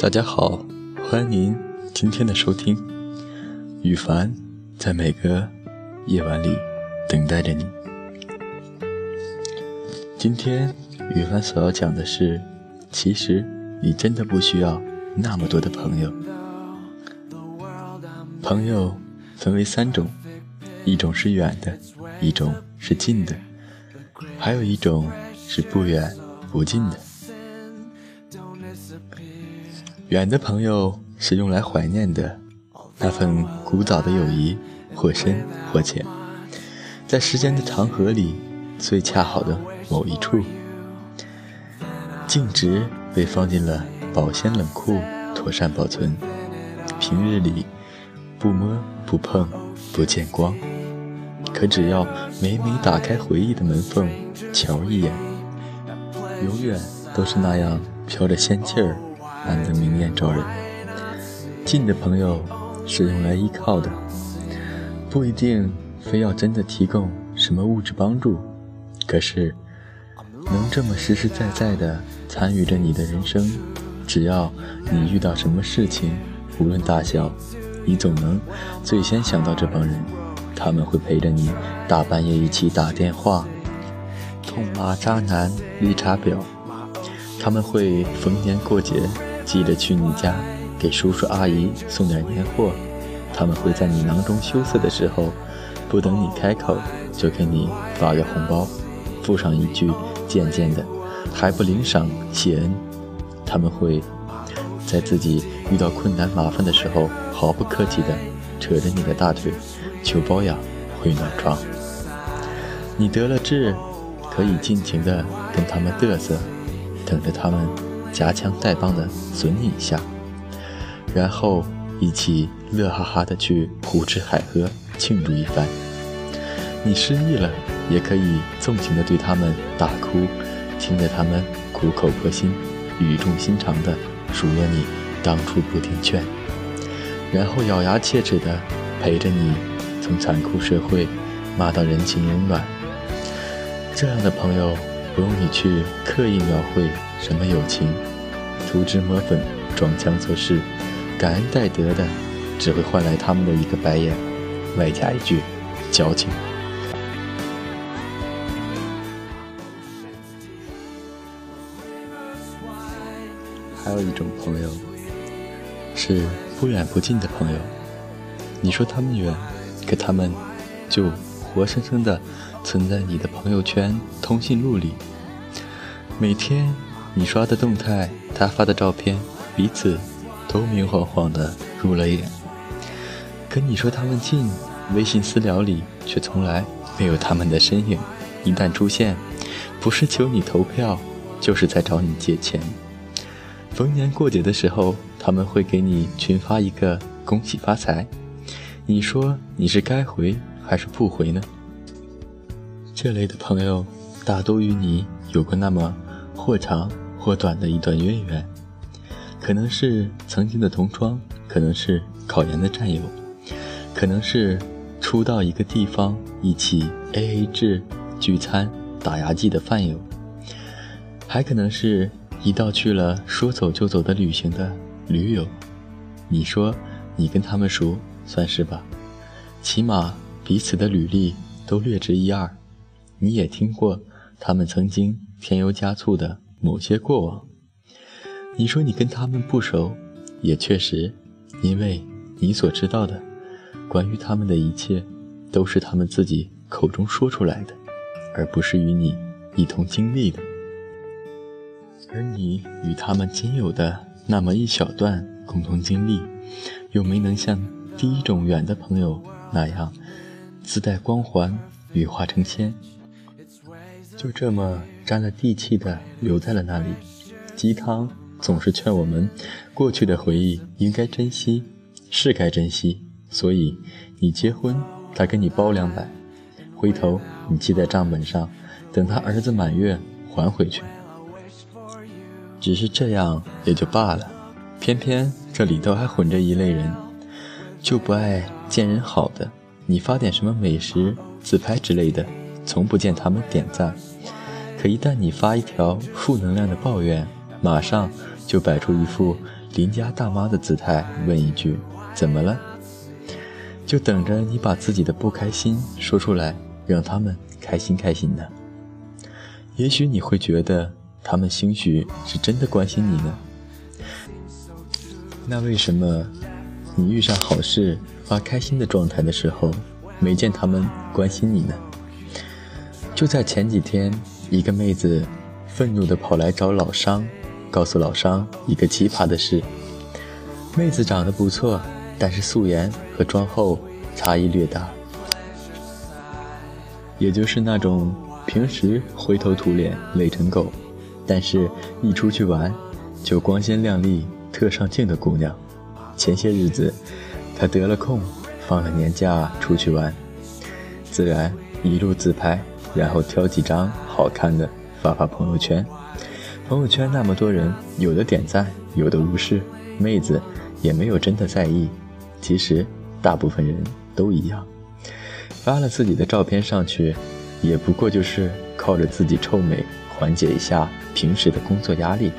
大家好，欢迎您今天的收听。羽凡在每个夜晚里等待着你。今天羽凡所要讲的是，其实你真的不需要那么多的朋友。朋友分为三种，一种是远的，一种是近的，还有一种是不远不近的。远的朋友是用来怀念的，那份古早的友谊，或深或浅，在时间的长河里最恰好的某一处，径直被放进了保鲜冷库，妥善保存。平日里不摸不碰不见光，可只要每每打开回忆的门缝，瞧一眼，永远都是那样飘着仙气儿。难得明艳照人，近的朋友是用来依靠的，不一定非要真的提供什么物质帮助，可是能这么实实在在的参与着你的人生，只要你遇到什么事情，无论大小，你总能最先想到这帮人，他们会陪着你大半夜一起打电话，痛骂渣男绿茶婊，他们会逢年过节。记得去你家给叔叔阿姨送点年货，他们会在你囊中羞涩的时候，不等你开口就给你发个红包，附上一句渐渐的还不领赏谢恩。他们会在自己遇到困难麻烦的时候，毫不客气的扯着你的大腿求包养会暖床。你得了志，可以尽情的跟他们嘚瑟，等着他们。夹枪带棒的损你一下，然后一起乐哈哈的去胡吃海喝庆祝一番。你失忆了，也可以纵情的对他们大哭，听着他们苦口婆心、语重心长的数落你当初不听劝，然后咬牙切齿的陪着你从残酷社会骂到人情冷暖。这样的朋友。不用你去刻意描绘什么友情，涂脂抹粉、装腔作势、感恩戴德的，只会换来他们的一个白眼，外加一句矫情。还有一种朋友，是不远不近的朋友。你说他们远，可他们就活生生的。存在你的朋友圈、通讯录里。每天你刷的动态，他发的照片，彼此都明晃晃的入了眼。可你说他们近，微信私聊里却从来没有他们的身影。一旦出现，不是求你投票，就是在找你借钱。逢年过节的时候，他们会给你群发一个恭喜发财。你说你是该回还是不回呢？这类的朋友，大多与你有过那么或长或短的一段渊源，可能是曾经的同窗，可能是考研的战友，可能是初到一个地方一起 A A 制聚餐打牙祭的饭友，还可能是一道去了说走就走的旅行的驴友。你说你跟他们熟，算是吧，起码彼此的履历都略知一二。你也听过他们曾经添油加醋的某些过往。你说你跟他们不熟，也确实，因为你所知道的关于他们的一切，都是他们自己口中说出来的，而不是与你一同经历的。而你与他们仅有的那么一小段共同经历，又没能像第一种远的朋友那样自带光环，羽化成仙。就这么沾了地气的留在了那里。鸡汤总是劝我们，过去的回忆应该珍惜，是该珍惜。所以你结婚，他给你包两百，回头你记在账本上，等他儿子满月还回去。只是这样也就罢了，偏偏这里头还混着一类人，就不爱见人好的。你发点什么美食、自拍之类的。从不见他们点赞，可一旦你发一条负能量的抱怨，马上就摆出一副邻家大妈的姿态问一句：“怎么了？”就等着你把自己的不开心说出来，让他们开心开心呢。也许你会觉得他们兴许是真的关心你呢。那为什么你遇上好事发开心的状态的时候，没见他们关心你呢？就在前几天，一个妹子愤怒地跑来找老商，告诉老商一个奇葩的事。妹子长得不错，但是素颜和妆后差异略大，也就是那种平时灰头土脸累成狗，但是一出去玩就光鲜亮丽特上镜的姑娘。前些日子，她得了空，放了年假出去玩，自然一路自拍。然后挑几张好看的发发朋友圈，朋友圈那么多人，有的点赞，有的无视，妹子也没有真的在意。其实大部分人都一样，发了自己的照片上去，也不过就是靠着自己臭美缓解一下平时的工作压力。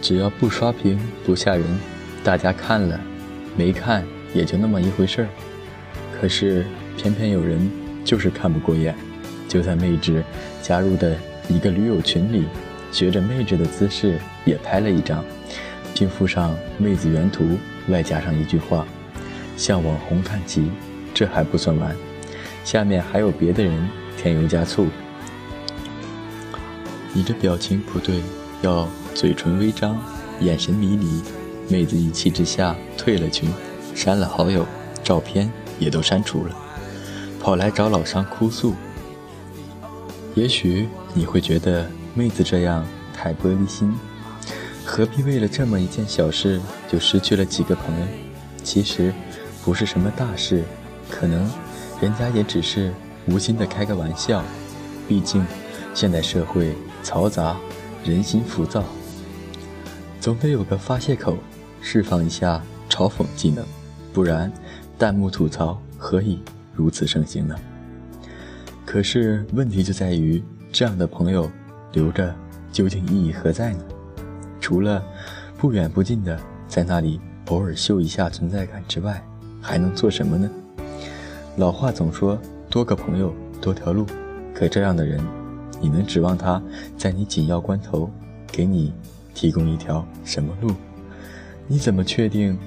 只要不刷屏不吓人，大家看了没看也就那么一回事儿。可是偏偏有人。就是看不过眼，就在妹纸加入的一个驴友群里，学着妹纸的姿势也拍了一张，并附上妹子原图，外加上一句话：“向网红看齐。”这还不算完，下面还有别的人添油加醋。你这表情不对，要嘴唇微张，眼神迷离。妹子一气之下退了群，删了好友，照片也都删除了。跑来找老商哭诉，也许你会觉得妹子这样太玻璃心，何必为了这么一件小事就失去了几个朋友？其实不是什么大事，可能人家也只是无心的开个玩笑。毕竟现代社会嘈杂，人心浮躁，总得有个发泄口，释放一下嘲讽技能，不然弹幕吐槽何以？如此盛行呢？可是问题就在于，这样的朋友留着究竟意义何在呢？除了不远不近的在那里偶尔秀一下存在感之外，还能做什么呢？老话总说多个朋友多条路，可这样的人，你能指望他在你紧要关头给你提供一条什么路？你怎么确定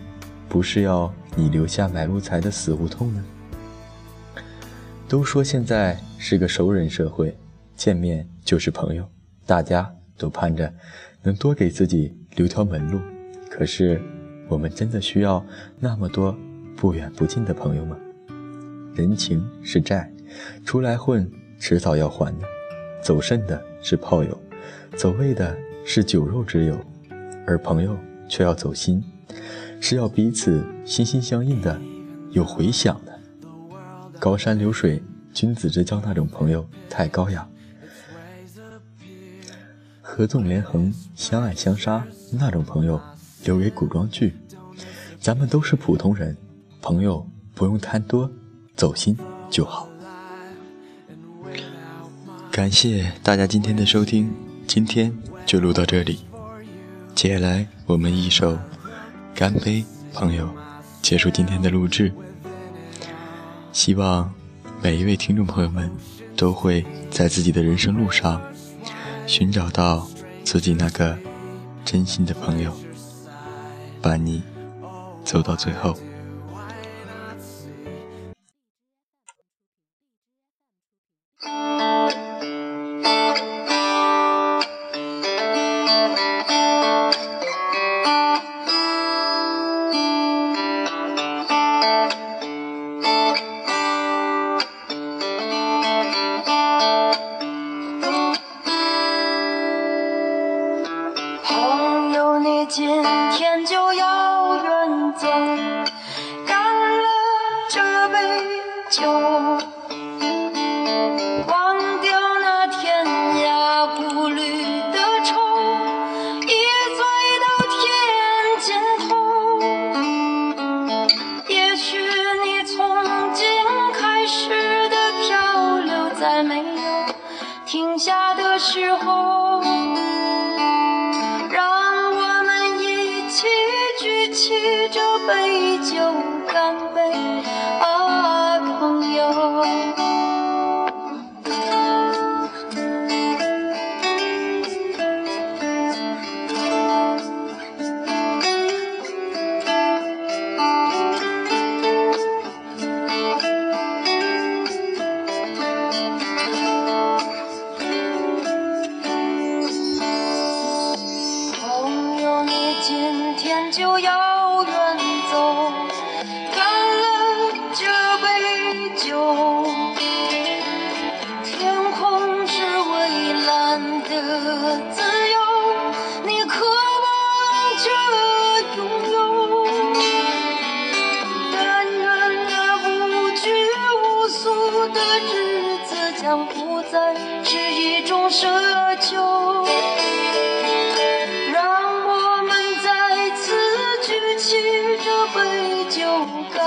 不是要你留下买路财的死胡同呢？都说现在是个熟人社会，见面就是朋友，大家都盼着能多给自己留条门路。可是，我们真的需要那么多不远不近的朋友吗？人情是债，出来混迟早要还的。走肾的是炮友，走位的是酒肉之友，而朋友却要走心，是要彼此心心相印的，有回响。高山流水，君子之交那种朋友太高雅；合纵连横，相爱相杀那种朋友留给古装剧。咱们都是普通人，朋友不用贪多，走心就好。感谢大家今天的收听，今天就录到这里。接下来我们一首《干杯，朋友》，结束今天的录制。希望每一位听众朋友们都会在自己的人生路上寻找到自己那个真心的朋友，伴你走到最后。时候，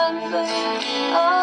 干杯，